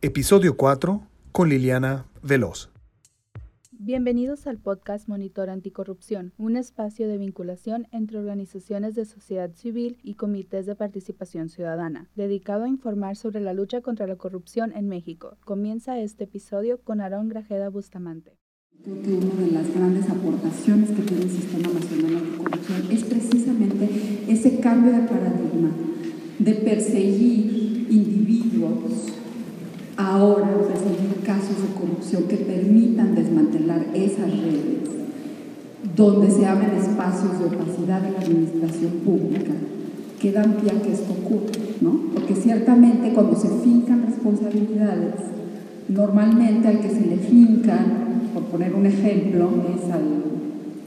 Episodio 4 con Liliana Veloz. Bienvenidos al podcast Monitor Anticorrupción, un espacio de vinculación entre organizaciones de sociedad civil y comités de participación ciudadana, dedicado a informar sobre la lucha contra la corrupción en México. Comienza este episodio con Aarón Grajeda Bustamante. Creo que una de las grandes aportaciones que tiene el Sistema Nacional Anticorrupción es precisamente ese cambio de paradigma de perseguir individuos ahora perseguir casos de corrupción que permitan desmantelar esas redes, donde se abren espacios de opacidad en la administración pública que dan pie a que esto ocurra, ¿no? Porque ciertamente cuando se fincan responsabilidades, normalmente al que se le fincan, por poner un ejemplo, es al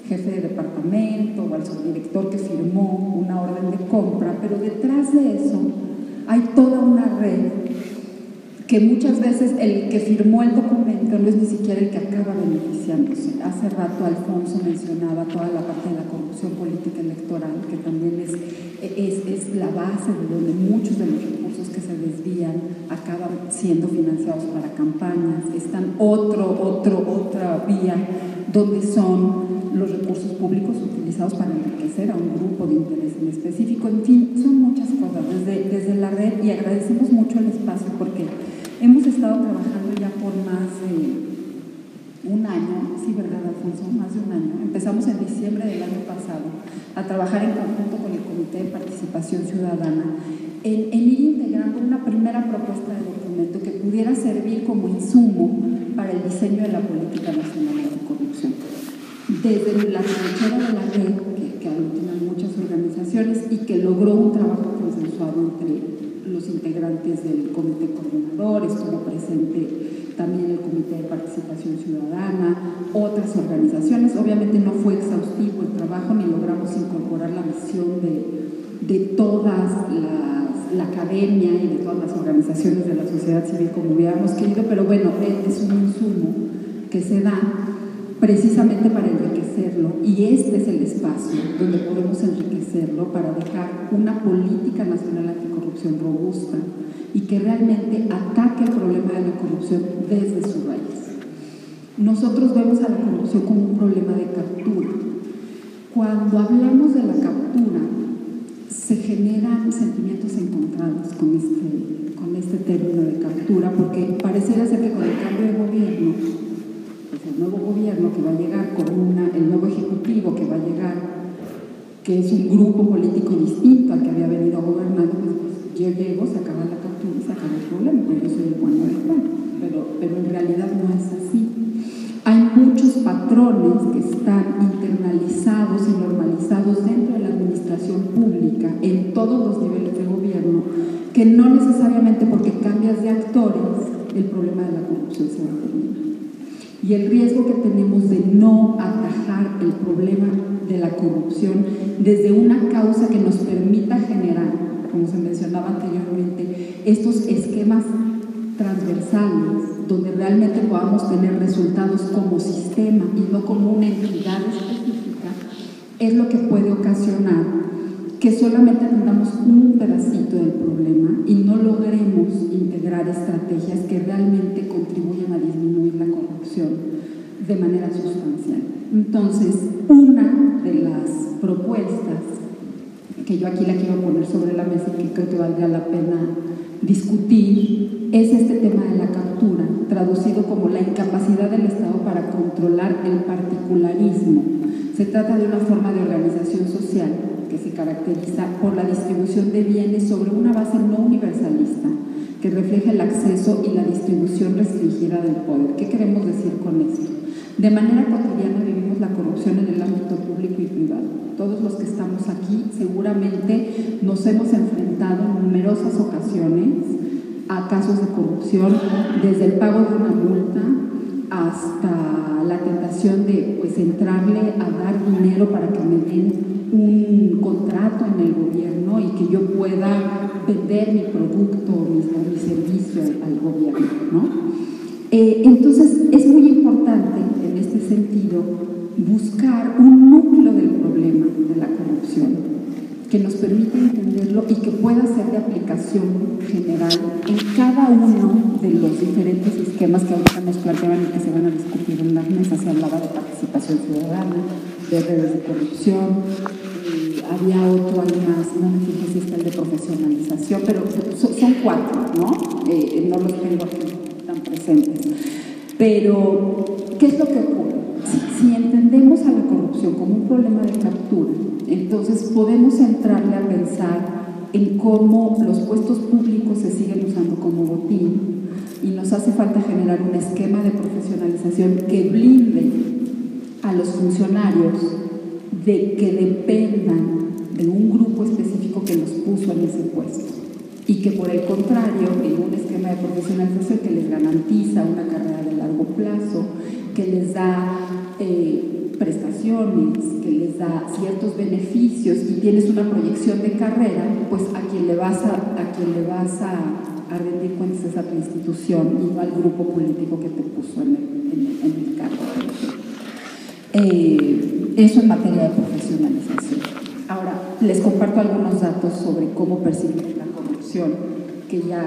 jefe de departamento o al subdirector que firmó una orden de compra, pero detrás de eso hay toda una red que muchas veces el que firmó el documento no es ni siquiera el que acaba beneficiándose. Hace rato Alfonso mencionaba toda la parte de la corrupción política electoral, que también es, es, es la base de donde muchos de los recursos que se desvían acaban siendo financiados para campañas. Están otro, otro, otra vía donde son los recursos públicos utilizados para enriquecer a un grupo de interés en específico. En fin, son muchas cosas desde, desde la red y agradecemos mucho el espacio porque Hemos estado trabajando ya por más de un año, sí, ¿verdad, Alfonso? Más de un año. Empezamos en diciembre del año pasado a trabajar en conjunto con el Comité de Participación Ciudadana en, ir integrando una primera propuesta de documento que pudiera servir como insumo para el diseño de la política nacional de corrupción. Desde la trinchera de la red, que, que muchas organizaciones y que logró un trabajo consensuado entre los integrantes del comité coordinador, estuvo presente también el comité de participación ciudadana, otras organizaciones. Obviamente no fue exhaustivo el trabajo ni logramos incorporar la visión de, de todas la academia y de todas las organizaciones de la sociedad civil como hubiéramos querido, pero bueno, es un insumo que se da precisamente para y este es el espacio donde podemos enriquecerlo para dejar una política nacional anticorrupción robusta y que realmente ataque el problema de la corrupción desde su raíz. Nosotros vemos a la corrupción como un problema de captura. Cuando hablamos de la captura, se generan sentimientos encontrados con este, con este término de captura, porque pareciera ser que con el cambio de gobierno el nuevo gobierno que va a llegar, con una, el nuevo ejecutivo que va a llegar, que es un grupo político distinto al que había venido gobernando, pues, pues yo llego, se acaba la captura y se acaba el problema, porque yo soy el bueno del plan. Pero, pero en realidad no es así. Hay muchos patrones que están internalizados y normalizados dentro de la administración pública, en todos los niveles de gobierno, que no necesariamente porque cambias de actores, el problema de la corrupción se va a terminar y el riesgo que tenemos de no atajar el problema de la corrupción desde una causa que nos permita generar, como se mencionaba anteriormente, estos esquemas transversales donde realmente podamos tener resultados como sistema y no como una entidad específica, es lo que puede ocasionar que solamente tengamos un pedacito del problema y no logremos integrar estrategias que realmente contribuyan a disminuir la corrupción de manera sustancial. Entonces, una de las propuestas que yo aquí la quiero poner sobre la mesa y que creo que valdría la pena discutir es este tema de la captura, traducido como la incapacidad del Estado para controlar el particularismo. Se trata de una forma de organización social que se caracteriza por la distribución de bienes sobre una base no universalista, que refleja el acceso y la distribución restringida del poder. ¿Qué queremos decir con esto? De manera cotidiana vivimos la corrupción en el ámbito público y privado. Todos los que estamos aquí seguramente nos hemos enfrentado en numerosas ocasiones a casos de corrupción, desde el pago de una multa hasta la tentación de pues entrarle a dar dinero para que me den un contrato en el gobierno y que yo pueda vender mi producto o mi, servicio al, gobierno. ¿no? Eh, entonces es muy importante en este sentido buscar un núcleo del problema de la corrupción que nos permita entenderlo y que pueda ser de aplicación general en cada uno de los diferentes esquemas que ahorita nos planteaban y que se van a discutir en las mesas. Se hablaba de participación ciudadana, de redes de corrupción, había otro ahí más, no me fijé si está el de profesionalización, pero son, cuatro, ¿no? Eh, no los tengo aquí tan presentes. Pero, ¿qué es lo que ocurre? Si, entendemos a la corrupción como un problema de captura, entonces podemos entrarle a pensar en cómo los puestos públicos se siguen usando como botín y nos hace falta generar un esquema de profesionalización que blinde a los funcionarios de que dependan de un grupo específico que los puso en ese puesto y que por el contrario, en un esquema de profesionalización que les garantiza una carrera de largo plazo, que les da eh, prestaciones, que les da ciertos beneficios y tienes una proyección de carrera, pues a quien le vas a, a quien le vas a, a rendir cuentas es a tu institución y no al grupo político que te puso en el, en, cargo. Eh, eso en materia de profesionalización. Ahora, les comparto algunos datos sobre cómo percibir la que ya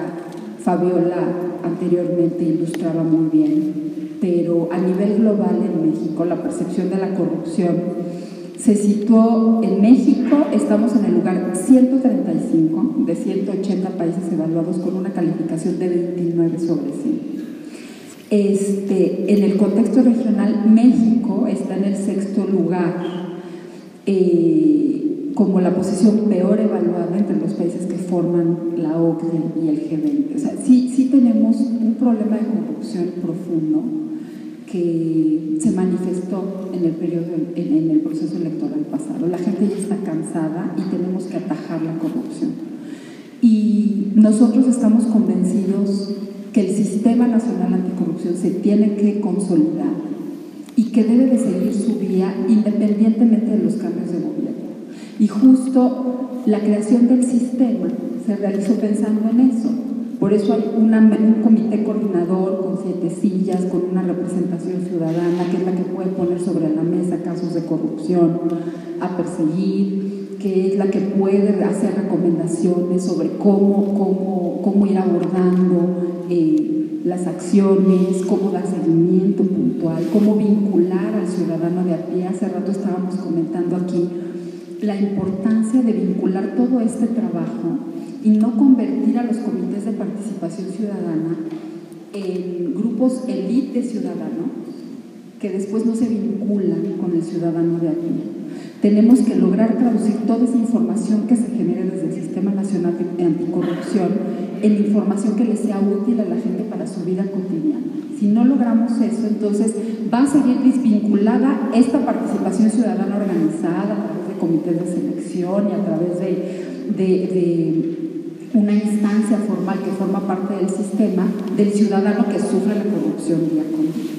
Fabiola anteriormente ilustraba muy bien, pero a nivel global en México la percepción de la corrupción se situó en México, estamos en el lugar 135 de 180 países evaluados con una calificación de 29 sobre 100. Este, en el contexto regional, México está en el sexto lugar. Eh, como la posición peor evaluada entre los países que forman la OCDE y el G20. O sea, sí, sí tenemos un problema de corrupción profundo que se manifestó en el, periodo, en, el proceso electoral pasado. La gente ya está cansada y tenemos que atajar la corrupción. Y nosotros estamos convencidos que el Sistema Nacional Anticorrupción se tiene que consolidar y que debe de seguir su vía independientemente de los cambios de gobierno. Y justo la creación del sistema se realizó pensando en eso. Por eso hay un comité coordinador con siete sillas, con una representación ciudadana, que es la que puede poner sobre la mesa casos de corrupción a perseguir, que es la que puede hacer recomendaciones sobre cómo, cómo, cómo ir abordando eh, las acciones, cómo dar seguimiento puntual, cómo vincular al ciudadano de a pie. Hace rato estábamos comentando aquí la importancia de vincular todo este trabajo y no convertir a los comités de participación ciudadana en grupos élite de ciudadanos que después no se vinculan con el ciudadano de aquí. Tenemos que lograr traducir toda esa información que se genere desde el Sistema Nacional de Anticorrupción en información que le sea útil a la gente para su vida cotidiana. Si no logramos eso, entonces va a seguir desvinculada esta participación ciudadana organizada, comités de selección y a través de, una instancia formal que forma parte del sistema del ciudadano que sufre la corrupción día con día.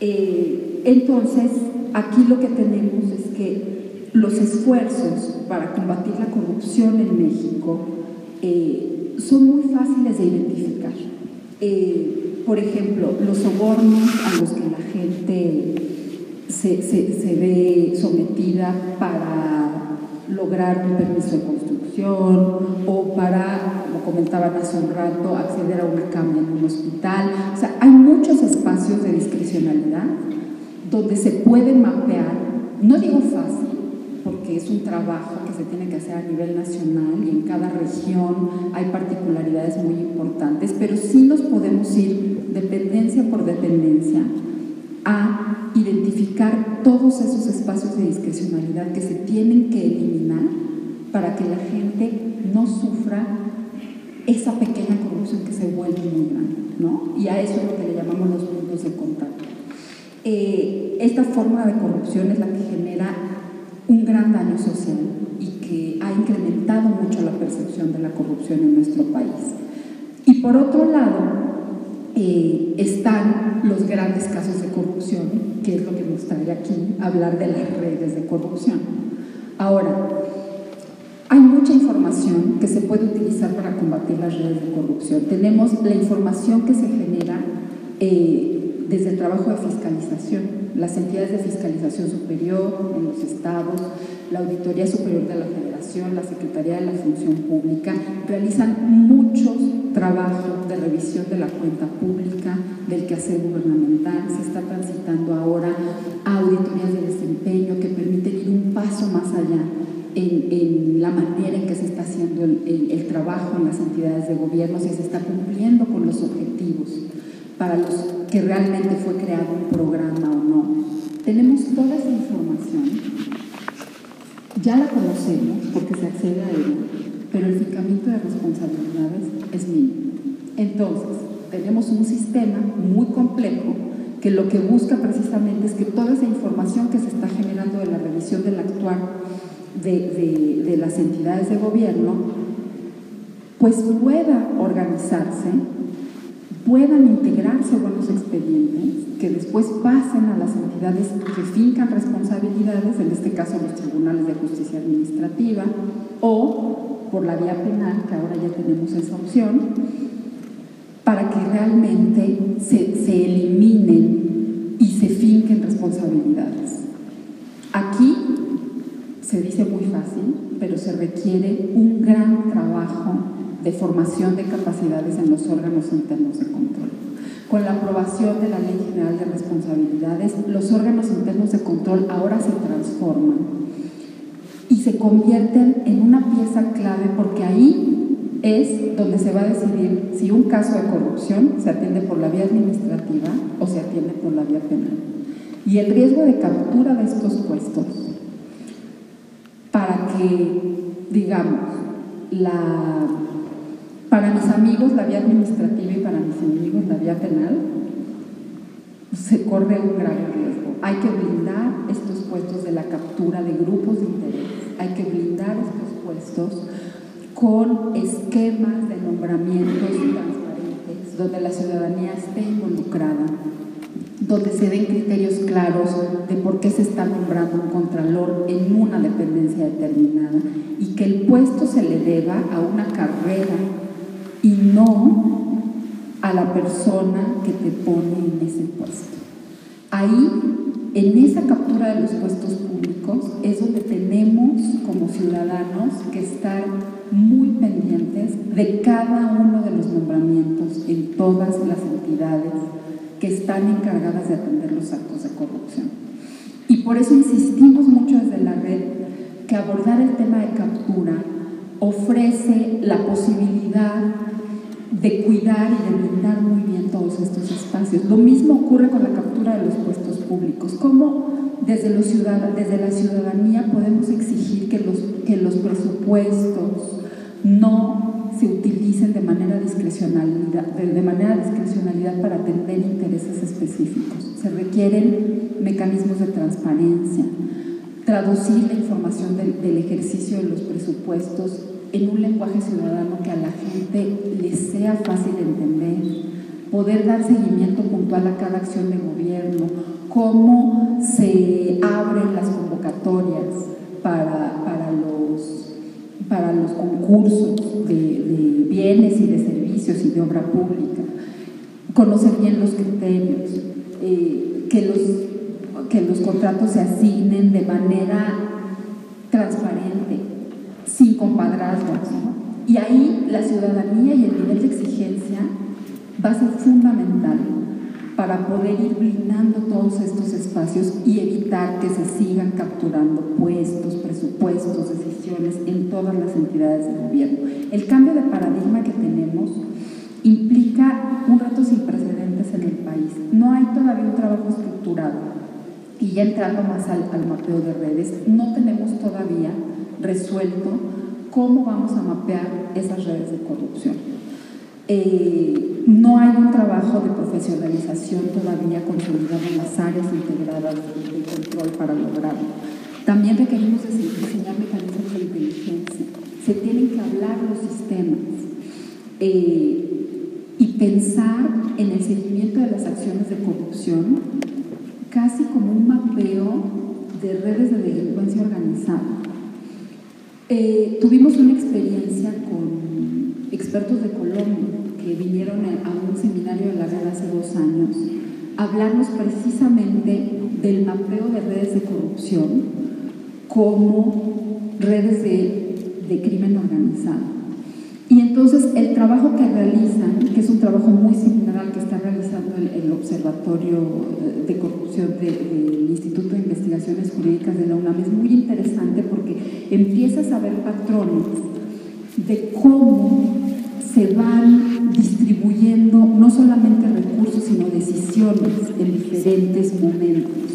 Eh, entonces, aquí lo que tenemos es que los esfuerzos para combatir la corrupción en México eh, son muy fáciles de identificar. Eh, por ejemplo, los sobornos a los que la gente se, se, ve sometida para lograr un permiso de construcción o para, como comentaban hace un rato, acceder a una cama en un hospital. O sea, hay muchos espacios de discrecionalidad donde se puede mapear, no digo fácil, porque es un trabajo que se tiene que hacer a nivel nacional y en cada región hay particularidades muy importantes, pero sí nos podemos ir dependencia por dependencia a identificar todos esos espacios de discrecionalidad que se tienen que eliminar para que la gente no sufra esa pequeña corrupción que se vuelve muy grande, ¿no? Y a eso es lo que le llamamos los puntos de contacto. Eh, esta forma de corrupción es la que genera un gran daño social y que ha incrementado mucho la percepción de la corrupción en nuestro país. Y por otro lado, eh, están los grandes casos de corrupción, que es lo que me gustaría aquí hablar de las redes de corrupción. Ahora, hay mucha información que se puede utilizar para combatir las redes de corrupción. Tenemos la información que se genera eh, desde el trabajo de fiscalización, las entidades de fiscalización superior en los estados, la Auditoría Superior de la Federación, la Secretaría de la Función Pública, realizan muchos trabajos de revisión de la cuenta pública, del quehacer gubernamental. Se está transitando ahora auditorías de desempeño que permiten ir un paso más allá en, la manera en que se está haciendo el, trabajo en las entidades de gobierno, si se está cumpliendo con los objetivos para los que realmente fue creado un programa o no. Tenemos toda esa información ya la conocemos porque se accede a ella, pero el fijamiento de responsabilidades es mínimo. Entonces, tenemos un sistema muy complejo que lo que busca precisamente es que toda esa información que se está generando de la revisión del actuar de, de las entidades de gobierno, pues pueda organizarse, puedan integrarse buenos expedientes que después pasen a las entidades que fincan responsabilidades, en este caso los tribunales de justicia administrativa, o por la vía penal, que ahora ya tenemos esa opción, para que realmente se, se eliminen y se finquen responsabilidades. Aquí se dice muy fácil, pero se requiere un gran trabajo de formación de capacidades en los órganos internos de control con la aprobación de la Ley General de Responsabilidades, los órganos internos de control ahora se transforman y se convierten en una pieza clave porque ahí es donde se va a decidir si un caso de corrupción se atiende por la vía administrativa o se atiende por la vía penal. Y el riesgo de captura de estos puestos para que, digamos, la para mis amigos la vía administrativa y para mis enemigos la vía penal, se corre un gran riesgo. Hay que blindar estos puestos de la captura de grupos de interés, hay que blindar estos puestos con esquemas de nombramientos transparentes, donde la ciudadanía esté involucrada, donde se den criterios claros de por qué se está nombrando un contralor en una dependencia determinada y que el puesto se le deba a una carrera y no a la persona que te pone en ese puesto. Ahí, en esa captura de los puestos públicos, es donde tenemos como ciudadanos que estar muy pendientes de cada uno de los nombramientos en todas las entidades que están encargadas de atender los actos de corrupción. Y por eso insistimos mucho desde la red que abordar el tema de captura ofrece la posibilidad de cuidar y de brindar muy bien todos estos espacios. Lo mismo ocurre con la captura de los puestos públicos. ¿Cómo desde, la ciudadanía podemos exigir que los, que los presupuestos no se utilicen de manera, discrecionalidad, de, manera discrecionalidad para atender intereses específicos? Se requieren mecanismos de transparencia, traducir la información del ejercicio de los presupuestos en un lenguaje ciudadano que a la gente le sea fácil de entender, poder dar seguimiento puntual a cada acción de gobierno, cómo se abren las convocatorias para, para, los, para los concursos de, bienes y de servicios y de obra pública, conocer bien los criterios, eh, que, los, que los contratos se asignen de manera transparente, sin compadrazgos. Y ahí la ciudadanía y el nivel de exigencia va a ser fundamental para poder ir blindando todos estos espacios y evitar que se sigan capturando puestos, presupuestos, decisiones en todas las entidades del gobierno. El cambio de paradigma que tenemos implica un reto sin precedentes en el país. No hay todavía un trabajo estructurado. Y ya entrando más al, al mapeo de redes, no tenemos todavía resuelto cómo vamos a mapear esas redes de corrupción. Eh, no hay un trabajo de profesionalización todavía consolidado en las áreas integradas de, control para lograrlo. También requerimos diseñar mecanismos de inteligencia. Se tienen que hablar los sistemas eh, y pensar en el seguimiento de las acciones de corrupción casi como un mapeo de redes de delincuencia organizada eh, tuvimos una experiencia con expertos de Colombia que vinieron a un seminario de la red hace dos años a precisamente del mapeo de redes de corrupción como redes de, crimen organizado. Entonces el trabajo que realizan, que es un trabajo muy similar al que está realizando el, Observatorio de Corrupción del Instituto de Investigaciones Jurídicas de la UNAM, es muy interesante porque empiezas a ver patrones de cómo se van distribuyendo no solamente recursos, sino decisiones en diferentes momentos.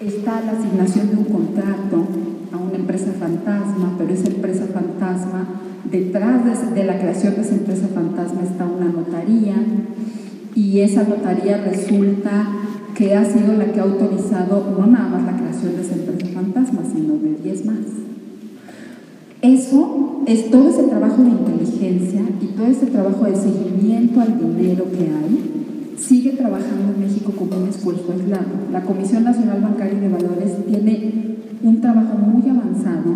Está la asignación de un contrato a una empresa fantasma, pero esa empresa fantasma, detrás de, la creación de esa empresa fantasma está una notaría y esa notaría resulta que ha sido la que ha autorizado no nada más la creación de esa empresa fantasma, sino de 10 más. Eso es todo ese trabajo de inteligencia y todo ese trabajo de seguimiento al dinero que hay, sigue trabajando en México como un esfuerzo aislado. La Comisión Nacional Bancaria de Valores tiene un trabajo muy avanzado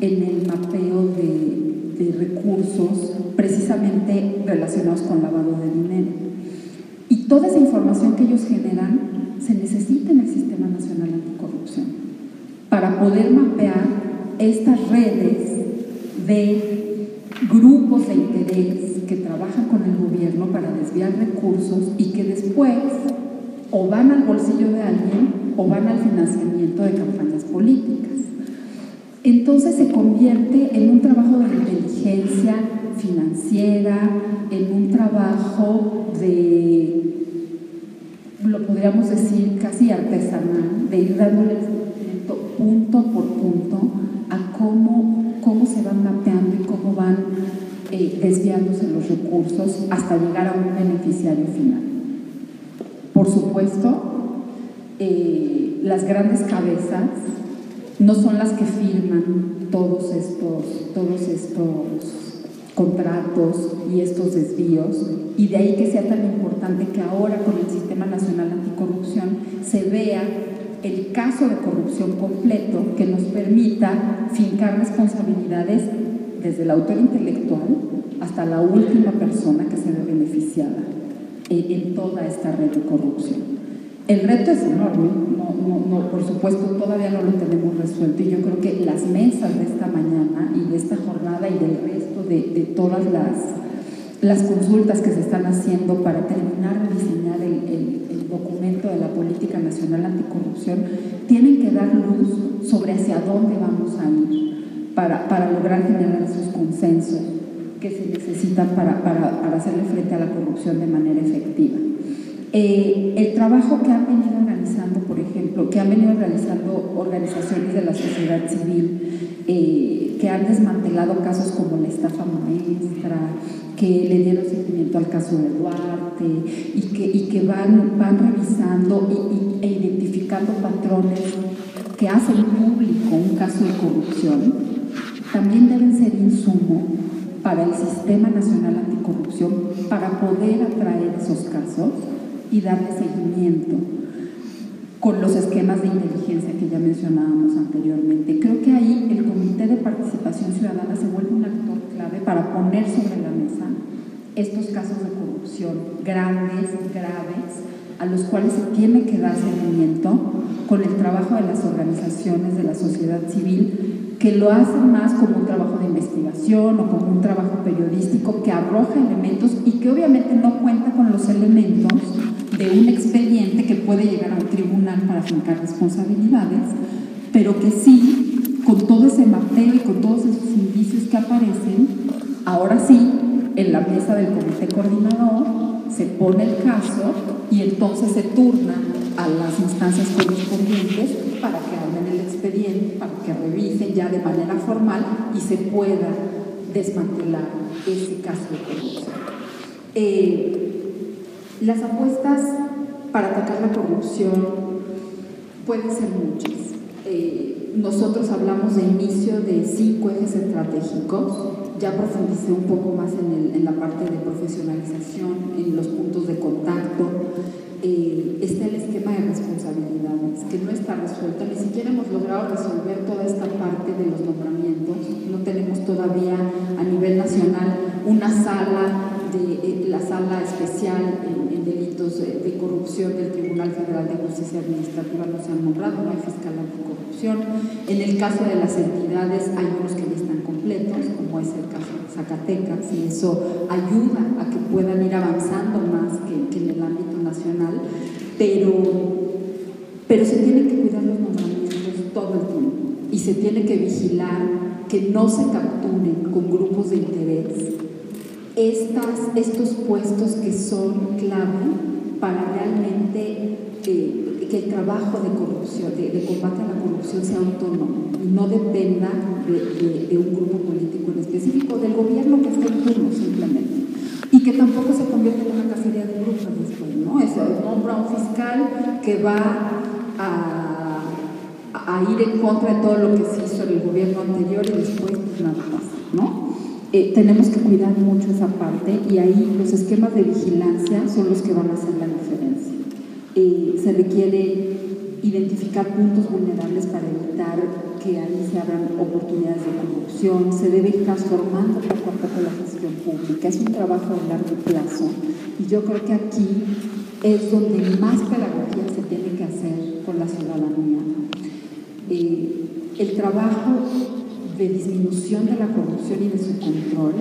en el mapeo de, recursos precisamente relacionados con lavado de dinero. Y toda esa información que ellos generan se necesita en el Sistema Nacional Anticorrupción para poder mapear estas redes de grupos de interés que trabajan con el gobierno para desviar recursos y que después o van al bolsillo de alguien o van al financiamiento de campañas políticas. Entonces se convierte en un trabajo de inteligencia financiera, en un trabajo de, lo podríamos decir, casi artesanal, de ir dándole punto por punto a cómo, cómo se van mapeando y cómo van eh, desviándose los recursos hasta llegar a un beneficiario final. Por supuesto, eh, las grandes cabezas no son las que firman todos estos, todos estos contratos y estos desvíos, y de ahí que sea tan importante que ahora con el Sistema Nacional Anticorrupción se vea el caso de corrupción completo que nos permita fincar responsabilidades desde el autor intelectual hasta la última persona que se ve beneficiada en, toda esta red de corrupción. El reto es enorme, no, por supuesto todavía no lo tenemos resuelto y yo creo que las mesas de esta mañana y de esta jornada y del resto de, todas las, las consultas que se están haciendo para terminar de diseñar el documento de la Política Nacional Anticorrupción, tienen que dar luz sobre hacia dónde vamos a ir para, para lograr generar esos consensos que se necesitan para, para, hacerle frente a la corrupción de manera efectiva. Eh, el trabajo que han venido realizando, por ejemplo, que han venido realizando organizaciones de la sociedad civil, eh, que han desmantelado casos como la estafa maestra, que le dieron seguimiento al caso de Duarte y que, van revisando y, e identificando patrones que hacen público un caso de corrupción, también deben ser insumo para el Sistema Nacional Anticorrupción para poder atraer esos casos y darle seguimiento con los esquemas de inteligencia que ya mencionábamos anteriormente. Creo que ahí el Comité de Participación Ciudadana se vuelve un actor clave para poner sobre la mesa estos casos de corrupción grandes, graves, a los cuales se tiene que dar seguimiento con el trabajo de las organizaciones de la sociedad civil que lo hacen más como un trabajo de investigación o como un trabajo periodístico que arroja elementos y que obviamente no cuenta con los elementos de un expediente que puede llegar a un tribunal para fincar responsabilidades, pero que sí, con todo ese mapeo y con todos esos indicios que aparecen, ahora sí, en la mesa del comité coordinador se pone el caso y entonces se turna a las instancias correspondientes para que abran el expediente, para que revisen ya de manera formal y se pueda desmantelar ese caso de corrupción. Eh, las apuestas para atacar la corrupción pueden ser muchas. Eh, nosotros hablamos de inicio de cinco ejes estratégicos, ya profundicé un poco más en, la parte de profesionalización, en los puntos de contacto. Eh, está el esquema de responsabilidades, que no está resuelto, ni siquiera hemos logrado resolver toda esta parte de los nombramientos, no tenemos todavía a nivel nacional una sala de la sala especial en, delitos de, corrupción del Tribunal Federal de Justicia Administrativa no se han nombrado, no hay fiscal anticorrupción. En el caso de las entidades hay unos que ya están completos, como es el caso de Zacatecas, y eso ayuda a que puedan ir avanzando más que, que en el ámbito nacional, pero, pero se tienen que cuidar los nombramientos todo el tiempo y se tiene que vigilar que no se capturen con grupos de interés estos puestos que son clave para realmente eh, que el trabajo de corrupción, de, combate a la corrupción sea autónomo y no dependa de, un grupo político en específico, del gobierno que esté en turno simplemente. Y que tampoco se convierta en una cacería de grupos después, ¿no? Es nombra un fiscal que va a, ir en contra de todo lo que se hizo en el gobierno anterior y después nada pasa, ¿no? Eh, tenemos que cuidar mucho esa parte y ahí los esquemas de vigilancia son los que van a hacer la diferencia. Eh, se requiere identificar puntos vulnerables para evitar que ahí se abran oportunidades de corrupción, se debe ir transformando poco a poco la gestión pública, es un trabajo de largo plazo y yo creo que aquí es donde más pedagogía se tiene que hacer con la ciudadanía. Eh, el trabajo de disminución de la corrupción y de su control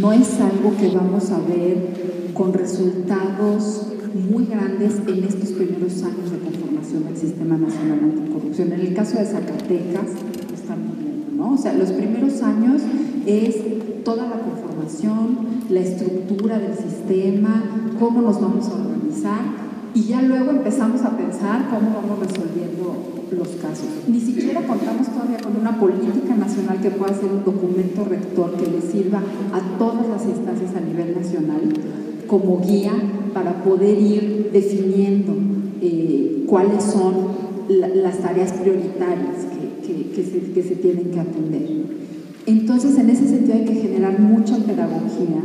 no es algo que vamos a ver con resultados muy grandes en estos primeros años de conformación del Sistema Nacional Anticorrupción. En el caso de Zacatecas, estamos viendo, ¿no? O sea, los primeros años es toda la conformación, la estructura del sistema, cómo nos vamos a organizar y ya luego empezamos a pensar cómo vamos resolviendo los casos. Ni siquiera contamos todavía con una política nacional que pueda ser un documento rector que le sirva a todas las instancias a nivel nacional como guía para poder ir definiendo eh, cuáles son las tareas prioritarias que, se, que se tienen que atender. Entonces, en ese sentido hay que generar mucha pedagogía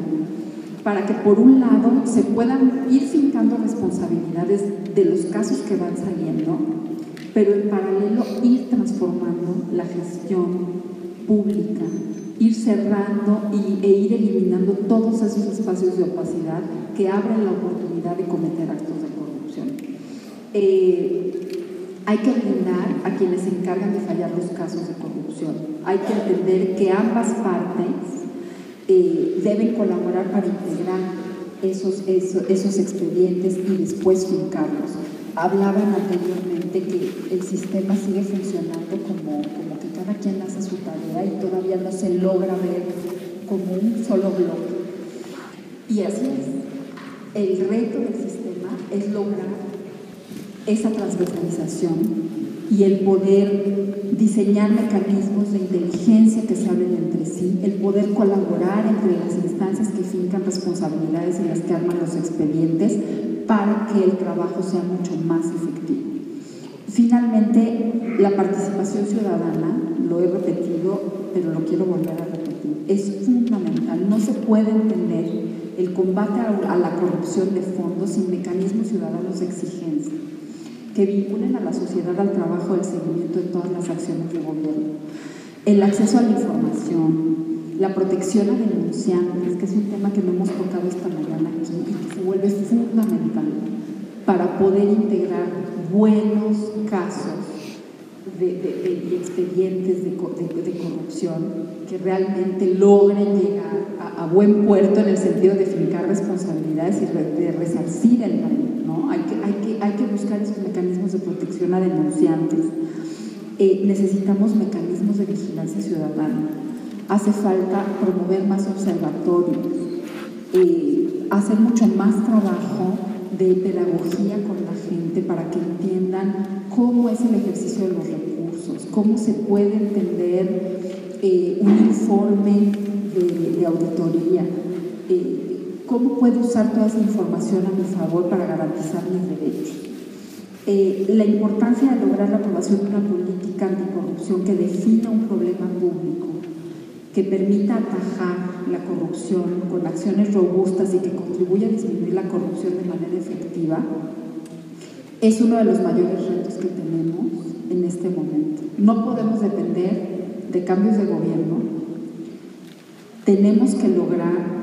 para que por un lado se puedan ir fincando responsabilidades de los casos que van saliendo pero en paralelo ir transformando la gestión pública, ir cerrando y, e ir eliminando todos esos espacios de opacidad que abren la oportunidad de cometer actos de corrupción. Eh, hay que blindar a quienes se encargan de fallar los casos de corrupción. Hay que entender que ambas partes eh, deben colaborar para integrar esos, esos, esos expedientes y después fincarlos hablaban anteriormente que el sistema sigue funcionando como, como que cada quien hace su tarea y todavía no se logra ver como un solo bloque. Y así es. El reto del sistema es lograr esa transversalización y el poder diseñar mecanismos de inteligencia que se hablen entre sí, el poder colaborar entre las instancias que fincan responsabilidades y las que arman los expedientes para que el trabajo sea mucho más efectivo. Finalmente, la participación ciudadana, lo he repetido, pero lo quiero volver a repetir, es fundamental. No se puede entender el combate a la corrupción de fondo sin mecanismos ciudadanos de exigencia que vinculen a la sociedad al trabajo del seguimiento de todas las acciones de gobierno. El acceso a la información, la protección a denunciantes, que es un tema que no hemos tocado esta mañana y que se vuelve fundamental para poder integrar buenos casos de, expedientes de, corrupción que realmente logren llegar a, buen puerto en el sentido de fincar responsabilidades y de resarcir el daño. Hay, que, hay, que, hay que buscar esos mecanismos de protección a denunciantes. Eh, necesitamos mecanismos de vigilancia ciudadana. Hace falta promover más observatorios, eh, hacer mucho más trabajo de pedagogía con la gente para que entiendan cómo es el ejercicio de los recursos, cómo se puede entender eh, un informe de, auditoría, cómo puedo usar toda esa información a mi favor para garantizar mis derechos. la importancia de lograr la aprobación de una política anticorrupción que defina un problema público que permita atajar la corrupción con acciones robustas y que contribuya a disminuir la corrupción de manera efectiva, es uno de los mayores retos que tenemos en este momento. No podemos depender de cambios de gobierno. Tenemos que lograr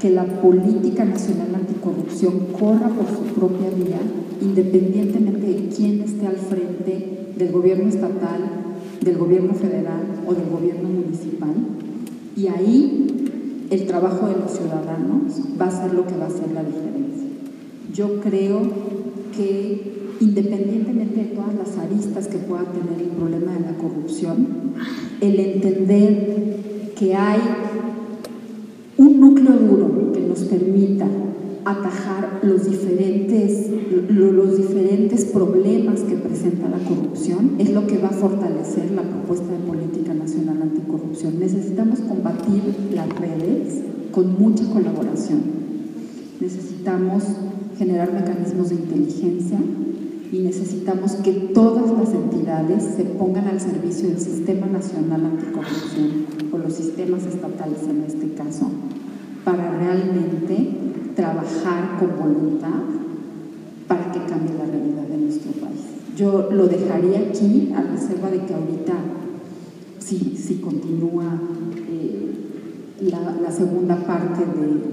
que la política nacional anticorrupción corra por su propia vía, independientemente de quién esté al frente del gobierno estatal, del gobierno federal o del gobierno municipal. Y ahí el trabajo de los ciudadanos va a ser lo que va a hacer la diferencia. Yo creo que independientemente de todas las aristas que pueda tener el problema de la corrupción, el entender que hay un núcleo duro nos permita atajar los diferentes, los diferentes problemas que presenta la corrupción es lo que va a fortalecer la propuesta de política nacional anticorrupción. Necesitamos combatir las redes con mucha colaboración. Necesitamos generar mecanismos de inteligencia y necesitamos que todas las entidades se pongan al servicio del Sistema Nacional Anticorrupción o los sistemas estatales en este caso, para realmente trabajar con voluntad para que cambie la realidad de nuestro país. Yo lo dejaría aquí a reserva de que ahorita, si, si continúa eh, la, segunda parte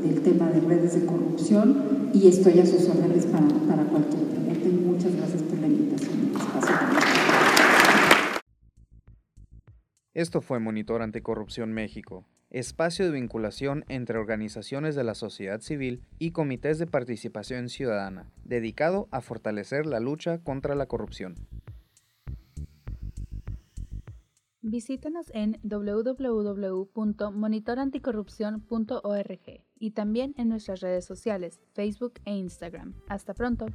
del tema de redes de corrupción, y estoy a sus órdenes para, para cualquier pregunta. Muchas gracias por la invitación. Esto fue Monitor Anticorrupción México, espacio de vinculación entre organizaciones de la sociedad civil y comités de participación ciudadana, dedicado a fortalecer la lucha contra la corrupción. Visítenos en www.monitoranticorrupción.org y también en nuestras redes sociales, Facebook e Instagram. Hasta pronto.